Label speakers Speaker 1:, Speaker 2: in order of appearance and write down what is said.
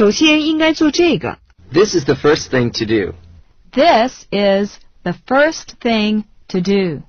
Speaker 1: 首先应该做这个。
Speaker 2: This is the first thing to do.
Speaker 3: This is the first thing to do.